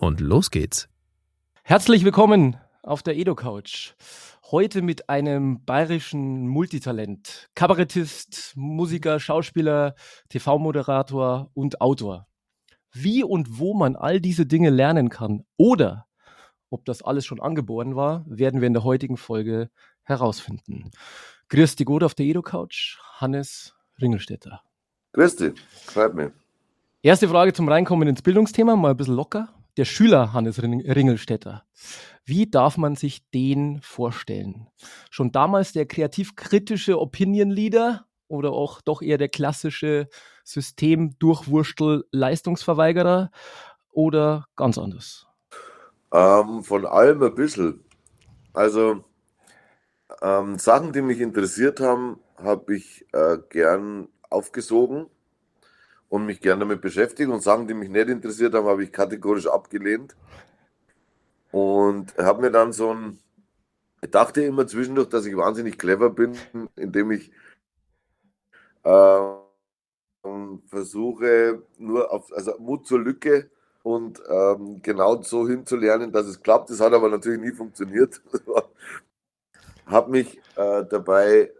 Und los geht's. Herzlich willkommen auf der Edo-Couch. Heute mit einem bayerischen Multitalent. Kabarettist, Musiker, Schauspieler, TV-Moderator und Autor. Wie und wo man all diese Dinge lernen kann oder ob das alles schon angeboren war, werden wir in der heutigen Folge herausfinden. Grüß dich gut auf der Edo-Couch, Hannes Ringelstetter. Grüß dich, freut mich. Erste Frage zum Reinkommen ins Bildungsthema, mal ein bisschen locker. Der Schüler Hannes Ringelstetter. Wie darf man sich den vorstellen? Schon damals der kreativ-kritische Opinion-Leader oder auch doch eher der klassische System-Durchwurstel-Leistungsverweigerer oder ganz anders? Ähm, von allem ein bisschen. Also ähm, Sachen, die mich interessiert haben, habe ich äh, gern aufgesogen und mich gern damit beschäftigt. Und Sachen, die mich nicht interessiert haben, habe ich kategorisch abgelehnt. Und habe mir dann so ein, ich dachte immer zwischendurch, dass ich wahnsinnig clever bin, indem ich äh, versuche, nur auf, also Mut zur Lücke und ähm, genau so hinzulernen, dass es klappt. Das hat aber natürlich nie funktioniert. habe mich äh, dabei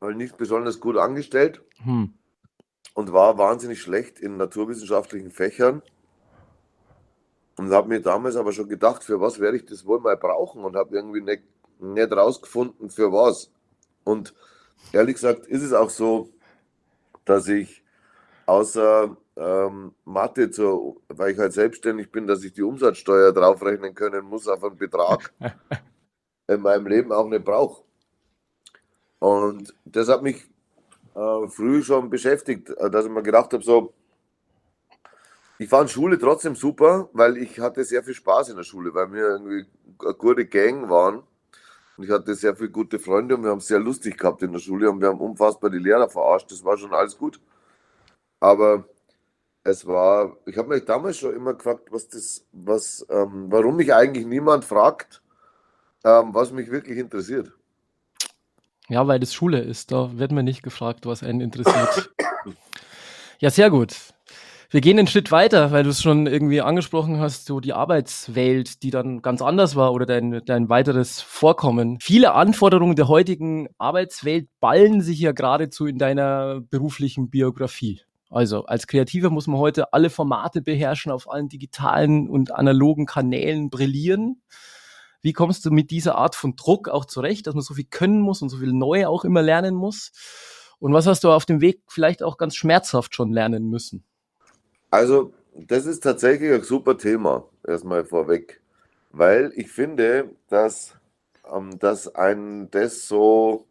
halt nicht besonders gut angestellt hm. Und war wahnsinnig schlecht in naturwissenschaftlichen Fächern. Und habe mir damals aber schon gedacht, für was werde ich das wohl mal brauchen und habe irgendwie nicht, nicht rausgefunden, für was. Und ehrlich gesagt ist es auch so, dass ich außer ähm, Mathe, zu, weil ich halt selbstständig bin, dass ich die Umsatzsteuer draufrechnen können muss auf einen Betrag, in meinem Leben auch nicht brauche. Und das hat mich äh, früh schon beschäftigt, äh, dass ich mir gedacht habe, so, ich fand Schule trotzdem super, weil ich hatte sehr viel Spaß in der Schule, weil wir irgendwie eine gute Gang waren. Und ich hatte sehr viele gute Freunde und wir haben es sehr lustig gehabt in der Schule und wir haben unfassbar die Lehrer verarscht. Das war schon alles gut. Aber es war, ich habe mich damals schon immer gefragt, was das, was, ähm, warum mich eigentlich niemand fragt, ähm, was mich wirklich interessiert. Ja, weil das Schule ist. Da wird man nicht gefragt, was einen interessiert. ja, sehr gut. Wir gehen einen Schritt weiter, weil du es schon irgendwie angesprochen hast, so die Arbeitswelt, die dann ganz anders war oder dein, dein weiteres Vorkommen. Viele Anforderungen der heutigen Arbeitswelt ballen sich ja geradezu in deiner beruflichen Biografie. Also als Kreativer muss man heute alle Formate beherrschen, auf allen digitalen und analogen Kanälen brillieren. Wie kommst du mit dieser Art von Druck auch zurecht, dass man so viel können muss und so viel neu auch immer lernen muss? Und was hast du auf dem Weg vielleicht auch ganz schmerzhaft schon lernen müssen? Also, das ist tatsächlich ein super Thema, erstmal vorweg, weil ich finde, dass, ähm, dass ein das so,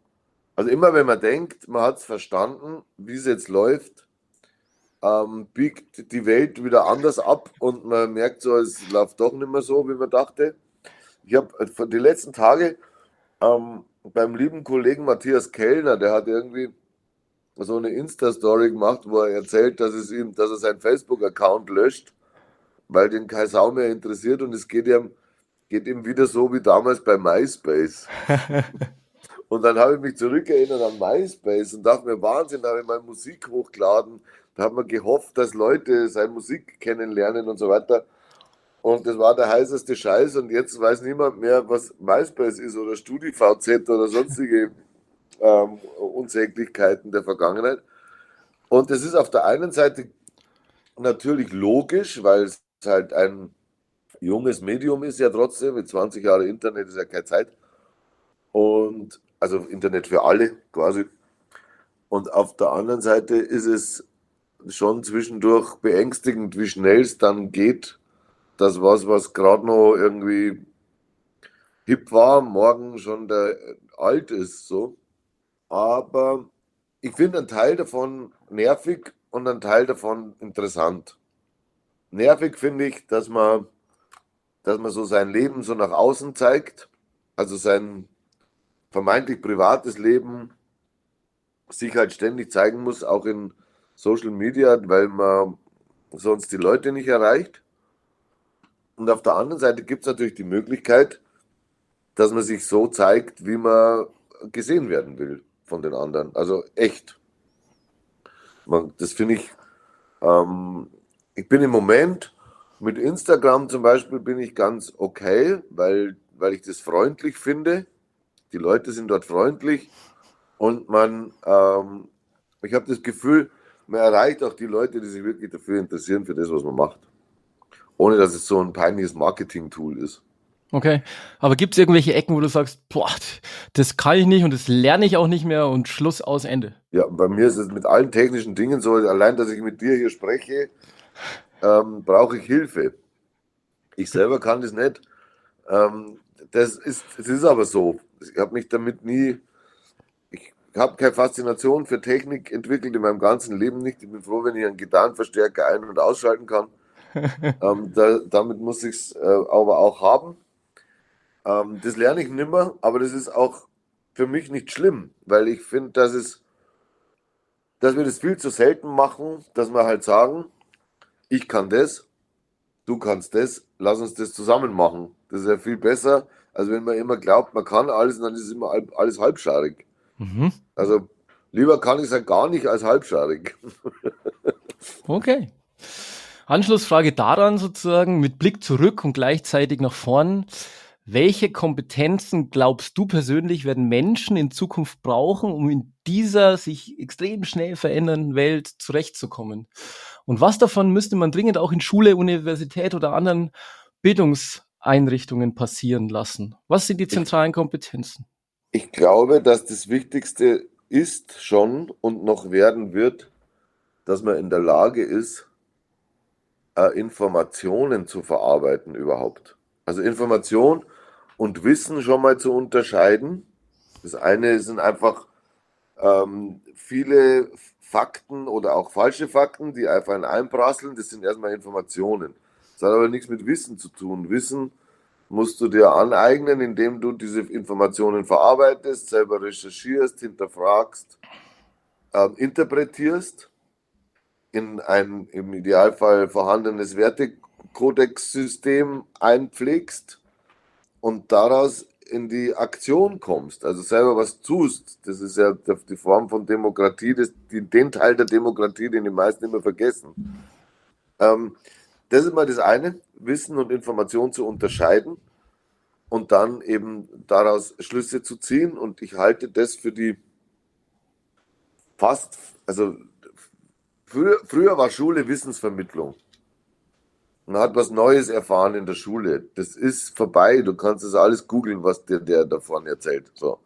also immer wenn man denkt, man hat es verstanden, wie es jetzt läuft, ähm, biegt die Welt wieder anders ab und man merkt so, es läuft doch nicht mehr so, wie man dachte. Ich habe äh, die letzten Tage ähm, beim lieben Kollegen Matthias Kellner, der hat irgendwie so eine Insta-Story gemacht, wo er erzählt, dass, es ihm, dass er seinen Facebook-Account löscht, weil den kein Sau mehr interessiert und es geht ihm, geht ihm wieder so wie damals bei MySpace. und dann habe ich mich zurückerinnert an MySpace und dachte mir, Wahnsinn, da habe ich meine Musik hochgeladen, da hat man gehofft, dass Leute seine Musik kennenlernen und so weiter. Und das war der heißeste Scheiß und jetzt weiß niemand mehr, was MySpace ist oder StudiVZ oder sonstige ähm, Unsäglichkeiten der Vergangenheit. Und das ist auf der einen Seite natürlich logisch, weil es halt ein junges Medium ist ja trotzdem, mit 20 Jahren Internet ist ja keine Zeit. Und also Internet für alle quasi. Und auf der anderen Seite ist es schon zwischendurch beängstigend, wie schnell es dann geht, dass was, was gerade noch irgendwie hip war, morgen schon der alt ist, so. Aber ich finde einen Teil davon nervig und einen Teil davon interessant. Nervig finde ich, dass man, dass man so sein Leben so nach außen zeigt, also sein vermeintlich privates Leben sich halt ständig zeigen muss, auch in Social Media, weil man sonst die Leute nicht erreicht. Und auf der anderen Seite gibt es natürlich die Möglichkeit, dass man sich so zeigt, wie man gesehen werden will von den anderen. Also echt. Man, das finde ich, ähm, ich bin im Moment mit Instagram zum Beispiel bin ich ganz okay, weil, weil ich das freundlich finde. Die Leute sind dort freundlich und man, ähm, ich habe das Gefühl, man erreicht auch die Leute, die sich wirklich dafür interessieren, für das, was man macht. Ohne dass es so ein peinliches Marketing-Tool ist. Okay. Aber gibt es irgendwelche Ecken, wo du sagst, boah, das kann ich nicht und das lerne ich auch nicht mehr und Schluss aus Ende? Ja, bei mir ist es mit allen technischen Dingen so, allein, dass ich mit dir hier spreche, ähm, brauche ich Hilfe. Ich selber kann das nicht. Ähm, das, ist, das ist aber so. Ich habe mich damit nie, ich habe keine Faszination für Technik entwickelt in meinem ganzen Leben nicht. Ich bin froh, wenn ich einen Gitarrenverstärker ein- und ausschalten kann. Ähm, da, damit muss ich es äh, aber auch haben. Ähm, das lerne ich nimmer, aber das ist auch für mich nicht schlimm, weil ich finde, dass es, dass wir das viel zu selten machen, dass wir halt sagen, ich kann das, du kannst das, lass uns das zusammen machen. Das ist ja viel besser, als wenn man immer glaubt, man kann alles und dann ist es immer alles halbscharig. Mhm. Also lieber kann ich es ja gar nicht als halbscharig. okay. Anschlussfrage daran sozusagen mit Blick zurück und gleichzeitig nach vorn. Welche Kompetenzen glaubst du persönlich werden Menschen in Zukunft brauchen, um in dieser sich extrem schnell verändernden Welt zurechtzukommen? Und was davon müsste man dringend auch in Schule, Universität oder anderen Bildungseinrichtungen passieren lassen? Was sind die zentralen Kompetenzen? Ich glaube, dass das Wichtigste ist schon und noch werden wird, dass man in der Lage ist, äh, Informationen zu verarbeiten überhaupt. Also Information und Wissen schon mal zu unterscheiden. Das eine sind einfach ähm, viele Fakten oder auch falsche Fakten, die einfach einprasseln. Das sind erstmal Informationen. Das hat aber nichts mit Wissen zu tun. Wissen musst du dir aneignen, indem du diese Informationen verarbeitest, selber recherchierst, hinterfragst, ähm, interpretierst in ein im Idealfall vorhandenes Wertekodex-System einpflegst und daraus in die Aktion kommst, also selber was tust, das ist ja die Form von Demokratie, das, den Teil der Demokratie, den die meisten immer vergessen. Ähm, das ist mal das eine, Wissen und Information zu unterscheiden und dann eben daraus Schlüsse zu ziehen. Und ich halte das für die fast, also Früher, früher war Schule Wissensvermittlung. Man hat was Neues erfahren in der Schule. Das ist vorbei. Du kannst das alles googeln, was dir der davon erzählt. So.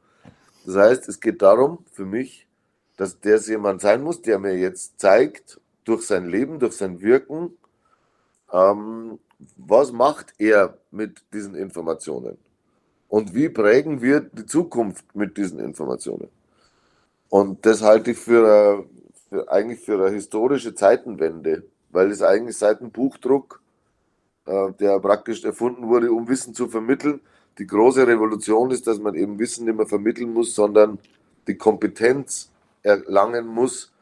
Das heißt, es geht darum für mich, dass der jemand sein muss, der mir jetzt zeigt, durch sein Leben, durch sein Wirken, ähm, was macht er mit diesen Informationen? Und wie prägen wir die Zukunft mit diesen Informationen? Und das halte ich für, für, eigentlich für eine historische Zeitenwende, weil es eigentlich seit dem Buchdruck, äh, der praktisch erfunden wurde, um Wissen zu vermitteln, die große Revolution ist, dass man eben Wissen nicht mehr vermitteln muss, sondern die Kompetenz erlangen muss,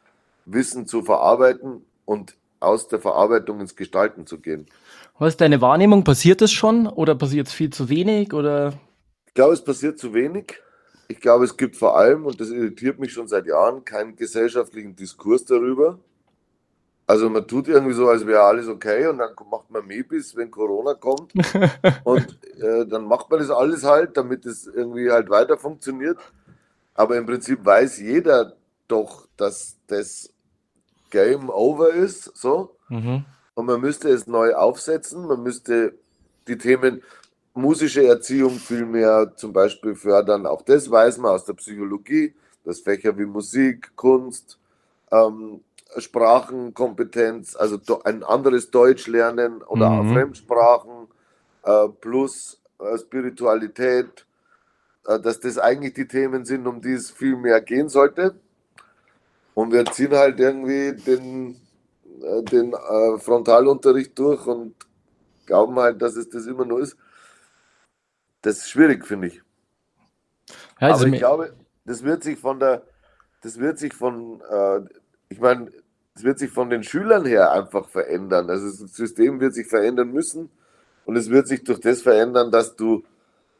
Wissen zu verarbeiten und aus der Verarbeitung ins Gestalten zu gehen. Was ist deine Wahrnehmung? Passiert das schon oder passiert es viel zu wenig? Oder? Ich glaube, es passiert zu wenig. Ich glaube, es gibt vor allem, und das irritiert mich schon seit Jahren, keinen gesellschaftlichen Diskurs darüber. Also man tut irgendwie so, als wäre alles okay und dann macht man Mebis, wenn Corona kommt. und äh, dann macht man das alles halt, damit es irgendwie halt weiter funktioniert. Aber im Prinzip weiß jeder doch, dass das Game over ist. So. Mhm. Und man müsste es neu aufsetzen. Man müsste die Themen, musische Erziehung viel mehr zum Beispiel fördern. Auch das weiß man aus der Psychologie, dass Fächer wie Musik, Kunst, ähm, Sprachenkompetenz, also ein anderes Deutsch lernen oder mhm. Fremdsprachen äh, plus äh, Spiritualität, äh, dass das eigentlich die Themen sind, um die es viel mehr gehen sollte. Und wir ziehen halt irgendwie den, äh, den äh, Frontalunterricht durch und glauben halt, dass es das immer nur ist. Das ist schwierig, finde ich. Ja, also Aber ich glaube, das wird sich von der, das wird sich von, äh, ich meine, es wird sich von den Schülern her einfach verändern. Also das System wird sich verändern müssen und es wird sich durch das verändern, dass du,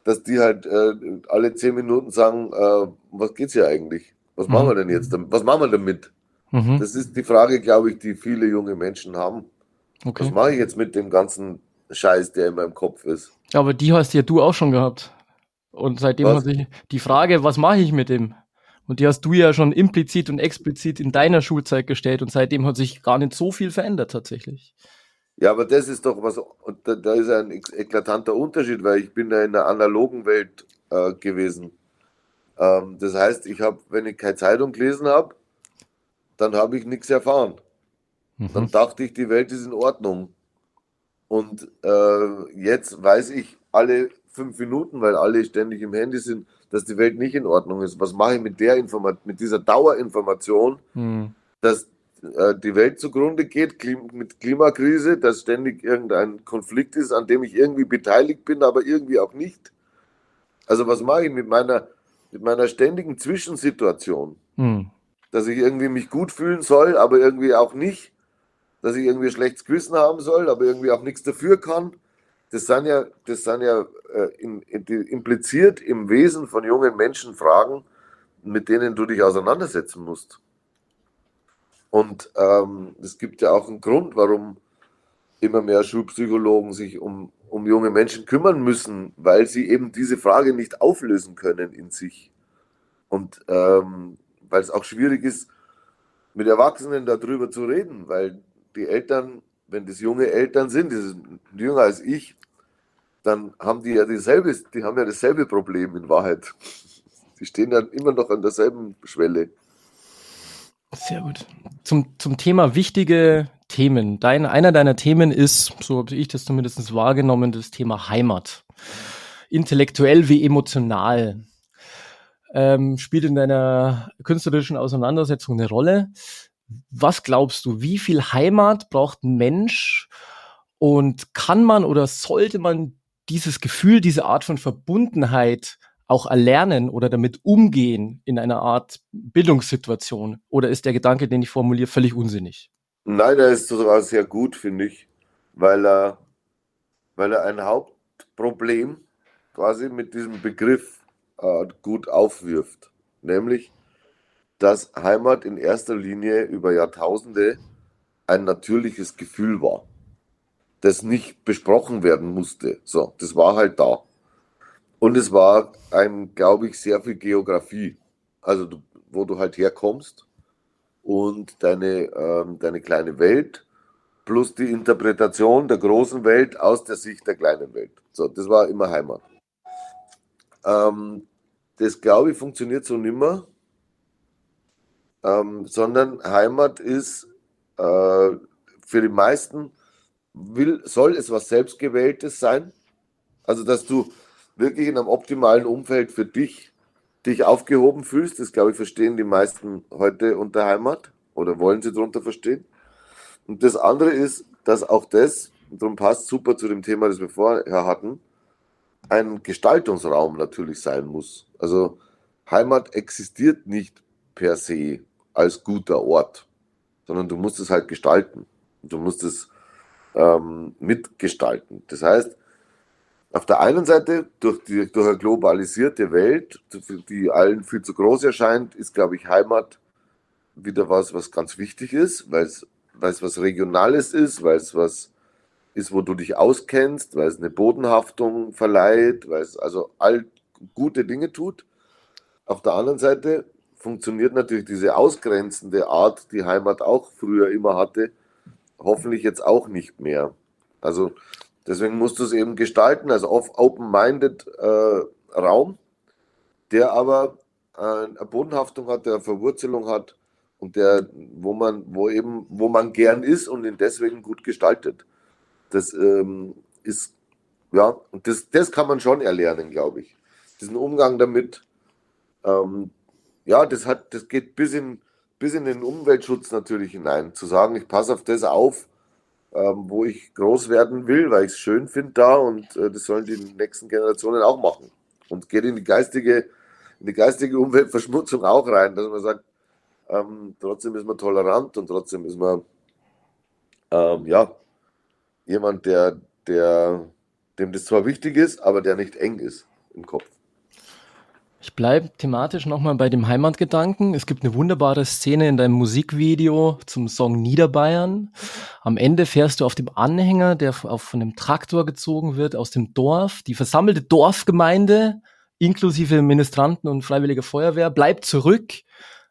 dass die halt äh, alle zehn Minuten sagen, äh, was geht's hier eigentlich? Was mhm. machen wir denn jetzt? Was machen wir damit? Mhm. Das ist die Frage, glaube ich, die viele junge Menschen haben. Okay. Was mache ich jetzt mit dem ganzen Scheiß, der in meinem Kopf ist? Aber die hast ja du auch schon gehabt. Und seitdem was? hat sich die Frage, was mache ich mit dem? Und die hast du ja schon implizit und explizit in deiner Schulzeit gestellt und seitdem hat sich gar nicht so viel verändert tatsächlich. Ja, aber das ist doch was, und da, da ist ein eklatanter Unterschied, weil ich bin da in der analogen Welt äh, gewesen. Ähm, das heißt, ich habe, wenn ich keine Zeitung gelesen habe, dann habe ich nichts erfahren. Mhm. Dann dachte ich, die Welt ist in Ordnung. Und äh, jetzt weiß ich alle fünf Minuten, weil alle ständig im Handy sind, dass die Welt nicht in Ordnung ist. Was mache ich mit der Information, mit dieser Dauerinformation, mhm. dass äh, die Welt zugrunde geht Klim mit Klimakrise, dass ständig irgendein Konflikt ist, an dem ich irgendwie beteiligt bin, aber irgendwie auch nicht. Also was mache ich mit meiner, mit meiner ständigen Zwischensituation? Mhm. Dass ich irgendwie mich gut fühlen soll, aber irgendwie auch nicht. Dass ich irgendwie schlechtes Gewissen haben soll, aber irgendwie auch nichts dafür kann das sind ja, das sind ja äh, in, in, impliziert im Wesen von jungen Menschen Fragen, mit denen du dich auseinandersetzen musst. Und ähm, es gibt ja auch einen Grund, warum immer mehr Schulpsychologen sich um, um junge Menschen kümmern müssen, weil sie eben diese Frage nicht auflösen können in sich. Und ähm, weil es auch schwierig ist, mit Erwachsenen darüber zu reden, weil die Eltern, wenn das junge Eltern sind, die sind jünger als ich, dann haben die ja dieselbe, die haben ja dasselbe Problem in Wahrheit. Die stehen ja immer noch an derselben Schwelle. Sehr gut. Zum, zum Thema wichtige Themen. Dein, einer deiner Themen ist, so habe ich das zumindest wahrgenommen, das Thema Heimat. Intellektuell wie emotional. Ähm, spielt in deiner künstlerischen Auseinandersetzung eine Rolle. Was glaubst du, wie viel Heimat braucht ein Mensch und kann man oder sollte man dieses Gefühl, diese Art von Verbundenheit auch erlernen oder damit umgehen in einer Art Bildungssituation? Oder ist der Gedanke, den ich formuliere, völlig unsinnig? Nein, der ist sogar sehr gut, finde ich, weil er, weil er ein Hauptproblem quasi mit diesem Begriff äh, gut aufwirft. Nämlich, dass Heimat in erster Linie über Jahrtausende ein natürliches Gefühl war das nicht besprochen werden musste. So, das war halt da. Und es war ein, glaube ich, sehr viel Geografie. Also, du, wo du halt herkommst und deine, ähm, deine kleine Welt plus die Interpretation der großen Welt aus der Sicht der kleinen Welt. So, das war immer Heimat. Ähm, das, glaube ich, funktioniert so nimmer, ähm, sondern Heimat ist äh, für die meisten will, soll es was Selbstgewähltes sein? Also, dass du wirklich in einem optimalen Umfeld für dich, dich aufgehoben fühlst, das glaube ich, verstehen die meisten heute unter Heimat oder wollen sie darunter verstehen. Und das andere ist, dass auch das, und darum passt super zu dem Thema, das wir vorher hatten, ein Gestaltungsraum natürlich sein muss. Also Heimat existiert nicht per se als guter Ort, sondern du musst es halt gestalten. Du musst es ähm, mitgestalten. Das heißt, auf der einen Seite, durch, die, durch eine globalisierte Welt, die allen viel zu groß erscheint, ist, glaube ich, Heimat wieder was, was ganz wichtig ist, weil es, was Regionales ist, weil es was ist, wo du dich auskennst, weil es eine Bodenhaftung verleiht, weil es also all gute Dinge tut. Auf der anderen Seite funktioniert natürlich diese ausgrenzende Art, die Heimat auch früher immer hatte, hoffentlich jetzt auch nicht mehr. Also deswegen musst du es eben gestalten, also open-minded äh, Raum, der aber äh, eine Bodenhaftung hat, der eine Verwurzelung hat und der, wo man, wo eben, wo man gern ist und ihn deswegen gut gestaltet. Das ähm, ist, ja, und das, das kann man schon erlernen, glaube ich. Diesen Umgang damit, ähm, ja, das hat, das geht bis in bis in den Umweltschutz natürlich hinein. Zu sagen, ich passe auf das auf, ähm, wo ich groß werden will, weil ich es schön finde da und äh, das sollen die nächsten Generationen auch machen. Und geht in die geistige, in die geistige Umweltverschmutzung auch rein, dass man sagt, ähm, trotzdem ist man tolerant und trotzdem ist man ähm, ja jemand, der, der dem das zwar wichtig ist, aber der nicht eng ist im Kopf. Ich bleibe thematisch nochmal bei dem Heimatgedanken. Es gibt eine wunderbare Szene in deinem Musikvideo zum Song Niederbayern. Am Ende fährst du auf dem Anhänger, der von einem Traktor gezogen wird, aus dem Dorf. Die versammelte Dorfgemeinde, inklusive Ministranten und Freiwillige Feuerwehr, bleibt zurück,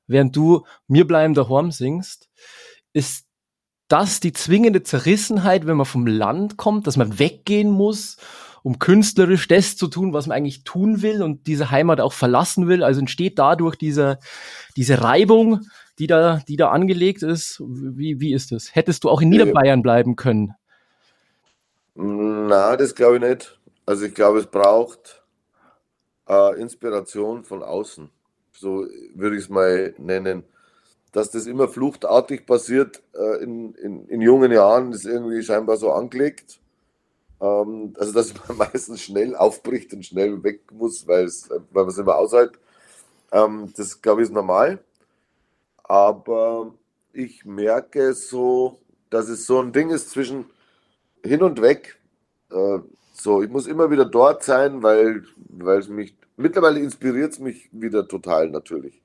während du Mir bleiben daheim singst. Ist das die zwingende Zerrissenheit, wenn man vom Land kommt, dass man weggehen muss um künstlerisch das zu tun, was man eigentlich tun will und diese Heimat auch verlassen will. Also entsteht dadurch diese, diese Reibung, die da, die da angelegt ist. Wie, wie ist das? Hättest du auch in Niederbayern bleiben können? Na, das glaube ich nicht. Also ich glaube, es braucht äh, Inspiration von außen. So würde ich es mal nennen. Dass das immer fluchtartig passiert äh, in, in, in jungen Jahren, ist irgendwie scheinbar so angelegt. Ähm, also, dass man meistens schnell aufbricht und schnell weg muss, weil, man es immer aushält. Ähm, das, glaube ich, ist normal. Aber ich merke so, dass es so ein Ding ist zwischen hin und weg. Äh, so, ich muss immer wieder dort sein, weil, weil es mich, mittlerweile inspiriert es mich wieder total natürlich.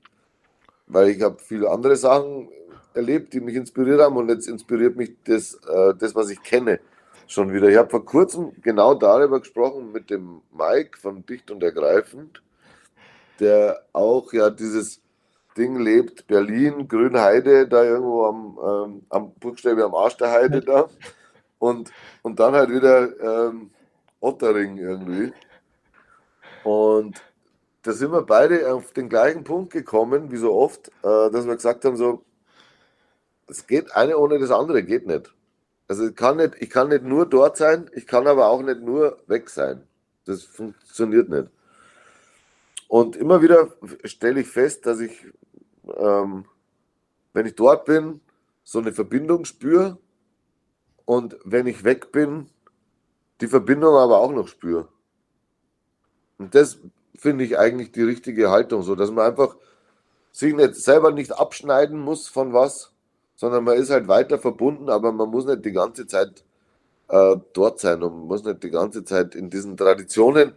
Weil ich habe viele andere Sachen erlebt, die mich inspiriert haben und jetzt inspiriert mich das, äh, das was ich kenne schon wieder. Ich habe vor kurzem genau darüber gesprochen mit dem Mike von Dicht und Ergreifend, der auch ja dieses Ding lebt, Berlin, Grünheide, da irgendwo am, ähm, am Buchstabe am Arsch der Heide da. Und, und dann halt wieder ähm, Ottering irgendwie. Und da sind wir beide auf den gleichen Punkt gekommen, wie so oft, äh, dass wir gesagt haben, so, es geht eine ohne das andere, geht nicht. Also ich kann, nicht, ich kann nicht nur dort sein, ich kann aber auch nicht nur weg sein. Das funktioniert nicht. Und immer wieder stelle ich fest, dass ich, ähm, wenn ich dort bin, so eine Verbindung spüre und wenn ich weg bin, die Verbindung aber auch noch spüre. Und das finde ich eigentlich die richtige Haltung, so dass man einfach sich nicht selber nicht abschneiden muss von was, sondern man ist halt weiter verbunden, aber man muss nicht die ganze Zeit äh, dort sein und muss nicht die ganze Zeit in diesen Traditionen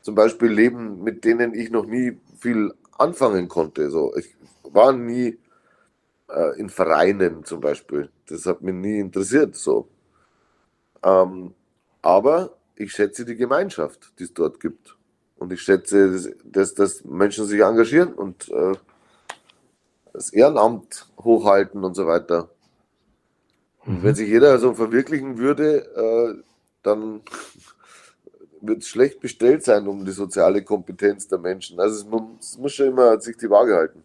zum Beispiel leben, mit denen ich noch nie viel anfangen konnte. So, ich war nie äh, in Vereinen zum Beispiel. Das hat mich nie interessiert. So. Ähm, aber ich schätze die Gemeinschaft, die es dort gibt. Und ich schätze, dass, dass Menschen sich engagieren und äh, das Ehrenamt hochhalten und so weiter. Und wenn mhm. sich jeder so verwirklichen würde, äh, dann wird es schlecht bestellt sein um die soziale Kompetenz der Menschen. Also es muss, es muss schon immer sich die Waage halten.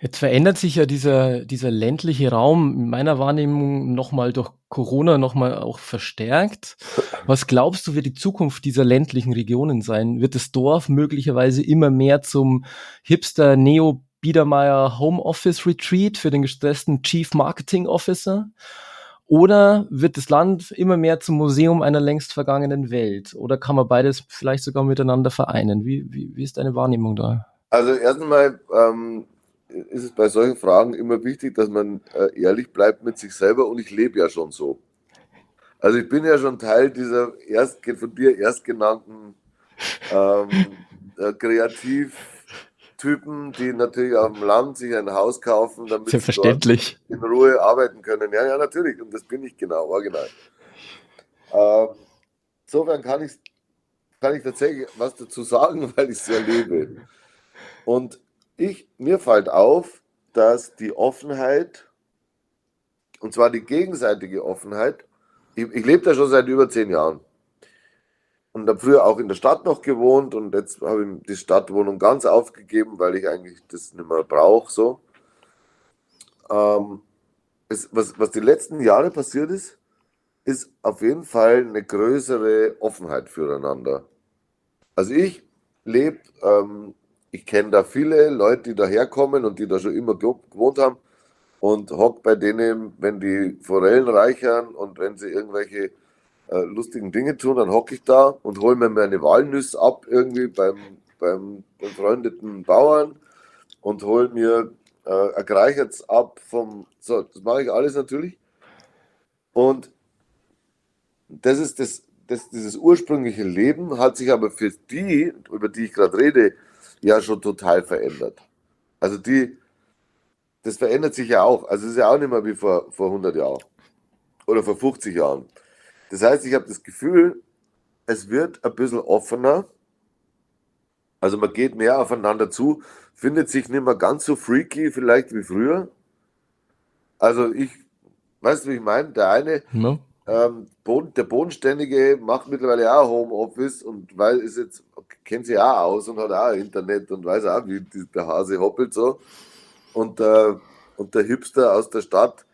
Jetzt verändert sich ja dieser, dieser ländliche Raum in meiner Wahrnehmung nochmal durch Corona nochmal auch verstärkt. Was glaubst du, wird die Zukunft dieser ländlichen Regionen sein? Wird das Dorf möglicherweise immer mehr zum Hipster Neo Biedermeier Homeoffice Retreat für den gestressten Chief Marketing Officer? Oder wird das Land immer mehr zum Museum einer längst vergangenen Welt? Oder kann man beides vielleicht sogar miteinander vereinen? Wie, wie, wie ist deine Wahrnehmung da? Also erstmal ähm, ist es bei solchen Fragen immer wichtig, dass man äh, ehrlich bleibt mit sich selber und ich lebe ja schon so. Also ich bin ja schon Teil dieser erst, von dir erstgenannten ähm, äh, kreativ Typen, die natürlich auf dem Land sich ein Haus kaufen, damit sie in Ruhe arbeiten können. Ja, ja, natürlich. Und das bin ich genau, original. Äh, insofern kann ich, kann ich tatsächlich was dazu sagen, weil ich es sehr lebe. Und ich, mir fällt auf, dass die Offenheit, und zwar die gegenseitige Offenheit, ich, ich lebe da schon seit über zehn Jahren und habe früher auch in der Stadt noch gewohnt und jetzt habe ich die Stadtwohnung ganz aufgegeben, weil ich eigentlich das nicht mehr brauche. So. Ähm, es, was, was die letzten Jahre passiert ist, ist auf jeden Fall eine größere Offenheit füreinander. Also ich lebe, ähm, ich kenne da viele Leute, die daherkommen und die da schon immer gewohnt haben. und hock bei denen, wenn die Forellen reichern und wenn sie irgendwelche äh, lustigen Dinge tun, dann hocke ich da und hole mir meine Walnüsse ab irgendwie beim, beim befreundeten Bauern und hole mir äh, ein Greichert's ab vom, so, das mache ich alles natürlich. Und das ist das, das, dieses ursprüngliche Leben hat sich aber für die, über die ich gerade rede, ja schon total verändert. Also die, das verändert sich ja auch. Also es ist ja auch nicht mehr wie vor, vor 100 Jahren oder vor 50 Jahren. Das heißt, ich habe das Gefühl, es wird ein bisschen offener. Also man geht mehr aufeinander zu, findet sich nicht mehr ganz so freaky vielleicht wie früher. Also ich, weißt du, wie ich meine? Der eine, no. ähm, der Bodenständige macht mittlerweile auch Homeoffice und weil ist jetzt, kennt sich auch aus und hat auch Internet und weiß auch, wie der Hase hoppelt so. Und, äh, und der Hipster aus der Stadt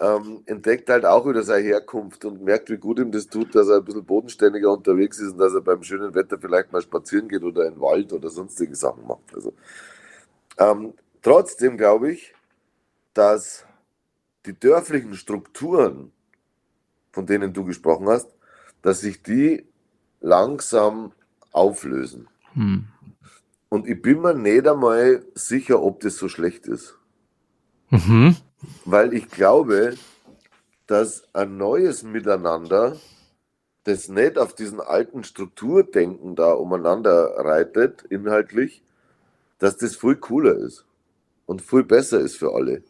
ähm, entdeckt halt auch wieder seine Herkunft und merkt, wie gut ihm das tut, dass er ein bisschen bodenständiger unterwegs ist und dass er beim schönen Wetter vielleicht mal spazieren geht oder in den Wald oder sonstige Sachen macht. Also, ähm, trotzdem glaube ich, dass die dörflichen Strukturen, von denen du gesprochen hast, dass sich die langsam auflösen. Hm. Und ich bin mir nicht einmal sicher, ob das so schlecht ist. Mhm. Weil ich glaube, dass ein neues Miteinander, das nicht auf diesen alten Strukturdenken da umeinander reitet, inhaltlich, dass das viel cooler ist und viel besser ist für alle.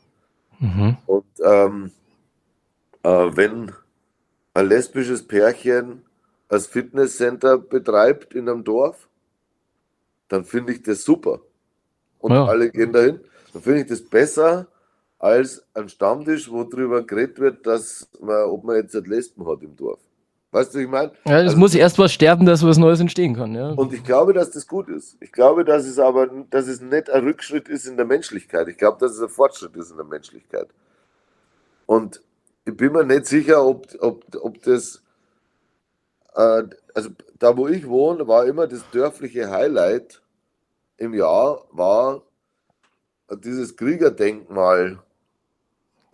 Mhm. Und ähm, äh, wenn ein lesbisches Pärchen als Fitnesscenter betreibt in einem Dorf, dann finde ich das super. Und ja. alle gehen dahin. Dann finde ich das besser als ein Stammtisch, wo darüber geredet wird, dass man, ob man jetzt Lesben hat im Dorf. Weißt du, ich meine? Ja, es also, muss erst was sterben, dass was Neues entstehen kann, ja. Und ich glaube, dass das gut ist. Ich glaube, dass es aber, dass es nicht ein Rückschritt ist in der Menschlichkeit. Ich glaube, dass es ein Fortschritt ist in der Menschlichkeit. Und ich bin mir nicht sicher, ob, ob, ob das, äh, also da wo ich wohne, war immer das dörfliche Highlight, im Jahr war dieses Kriegerdenkmal.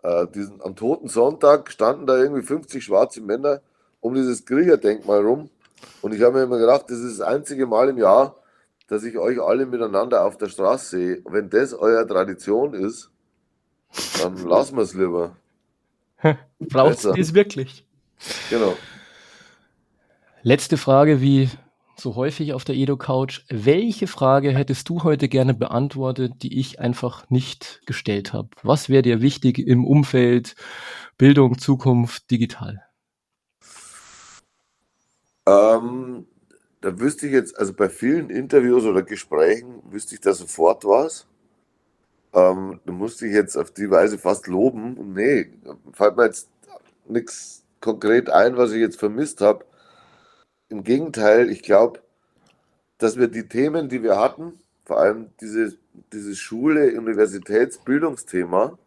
Äh, diesen, am Toten Sonntag standen da irgendwie 50 schwarze Männer um dieses Kriegerdenkmal rum. Und ich habe mir immer gedacht, das ist das einzige Mal im Jahr, dass ich euch alle miteinander auf der Straße sehe. Wenn das eure Tradition ist, dann lassen wir es lieber. Braucht es wirklich? Genau. Letzte Frage, wie so häufig auf der Edo-Couch. Welche Frage hättest du heute gerne beantwortet, die ich einfach nicht gestellt habe? Was wäre dir wichtig im Umfeld Bildung, Zukunft, digital? Ähm, da wüsste ich jetzt, also bei vielen Interviews oder Gesprächen wüsste ich da sofort was. Ähm, da musste ich jetzt auf die Weise fast loben. nee, fällt mir jetzt nichts konkret ein, was ich jetzt vermisst habe. Im Gegenteil, ich glaube, dass wir die Themen, die wir hatten, vor allem diese, dieses Schule, Universitätsbildungsthema,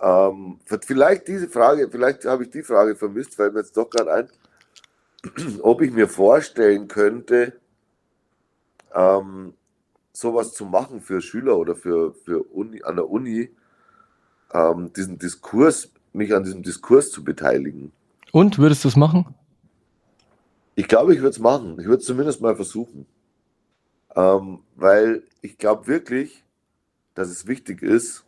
ähm, vielleicht diese Frage, vielleicht habe ich die Frage vermisst, fällt mir jetzt doch gerade ein, ob ich mir vorstellen könnte, ähm, sowas zu machen für Schüler oder für, für Uni, an der Uni, ähm, diesen Diskurs, mich an diesem Diskurs zu beteiligen. Und würdest du es machen? Ich glaube, ich würde es machen. Ich würde es zumindest mal versuchen. Ähm, weil ich glaube wirklich, dass es wichtig ist,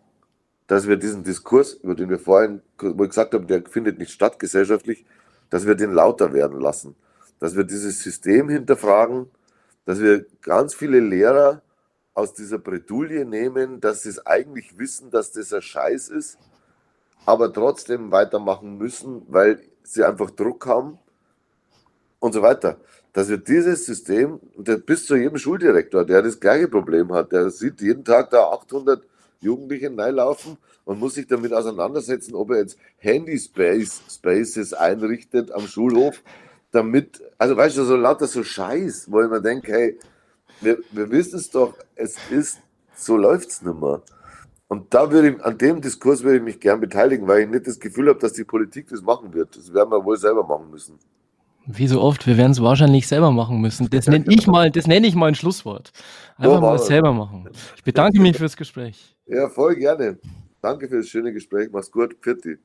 dass wir diesen Diskurs, über den wir vorhin wo ich gesagt haben, der findet nicht statt gesellschaftlich, dass wir den lauter werden lassen. Dass wir dieses System hinterfragen, dass wir ganz viele Lehrer aus dieser Bredouille nehmen, dass sie es eigentlich wissen, dass das ein Scheiß ist, aber trotzdem weitermachen müssen, weil sie einfach Druck haben und so weiter. Dass wir dieses System, bis zu jedem Schuldirektor, der das gleiche Problem hat, der sieht jeden Tag da 800 Jugendliche reinlaufen und muss sich damit auseinandersetzen, ob er jetzt Handy-Spaces einrichtet am Schulhof, damit, also weißt du, so lauter so Scheiß, wo ich mir denke, hey, wir, wir wissen es doch, es ist, so läuft es nicht mehr. Und da würde ich, an dem Diskurs würde ich mich gern beteiligen, weil ich nicht das Gefühl habe, dass die Politik das machen wird. Das werden wir wohl selber machen müssen. Wie so oft, wir werden es wahrscheinlich selber machen müssen. Das nenne ich mal, das nenne ich mal ein Schlusswort. Einfach So mal selber machen. Ich bedanke mich fürs Gespräch. Ja, voll gerne. Danke für das schöne Gespräch. Mach's gut. Pfiat